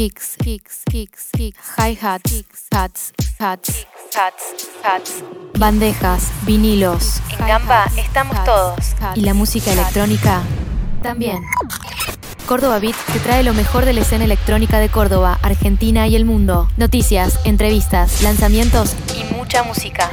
kicks, kicks, kicks, kicks, hi-hat, kicks, hats, hats, hats, hats, bandejas, vinilos. En Gamba estamos todos. Y la música electrónica también. Córdoba Beat te trae lo mejor de la escena electrónica de Córdoba, Argentina y el mundo. Noticias, entrevistas, lanzamientos y mucha música.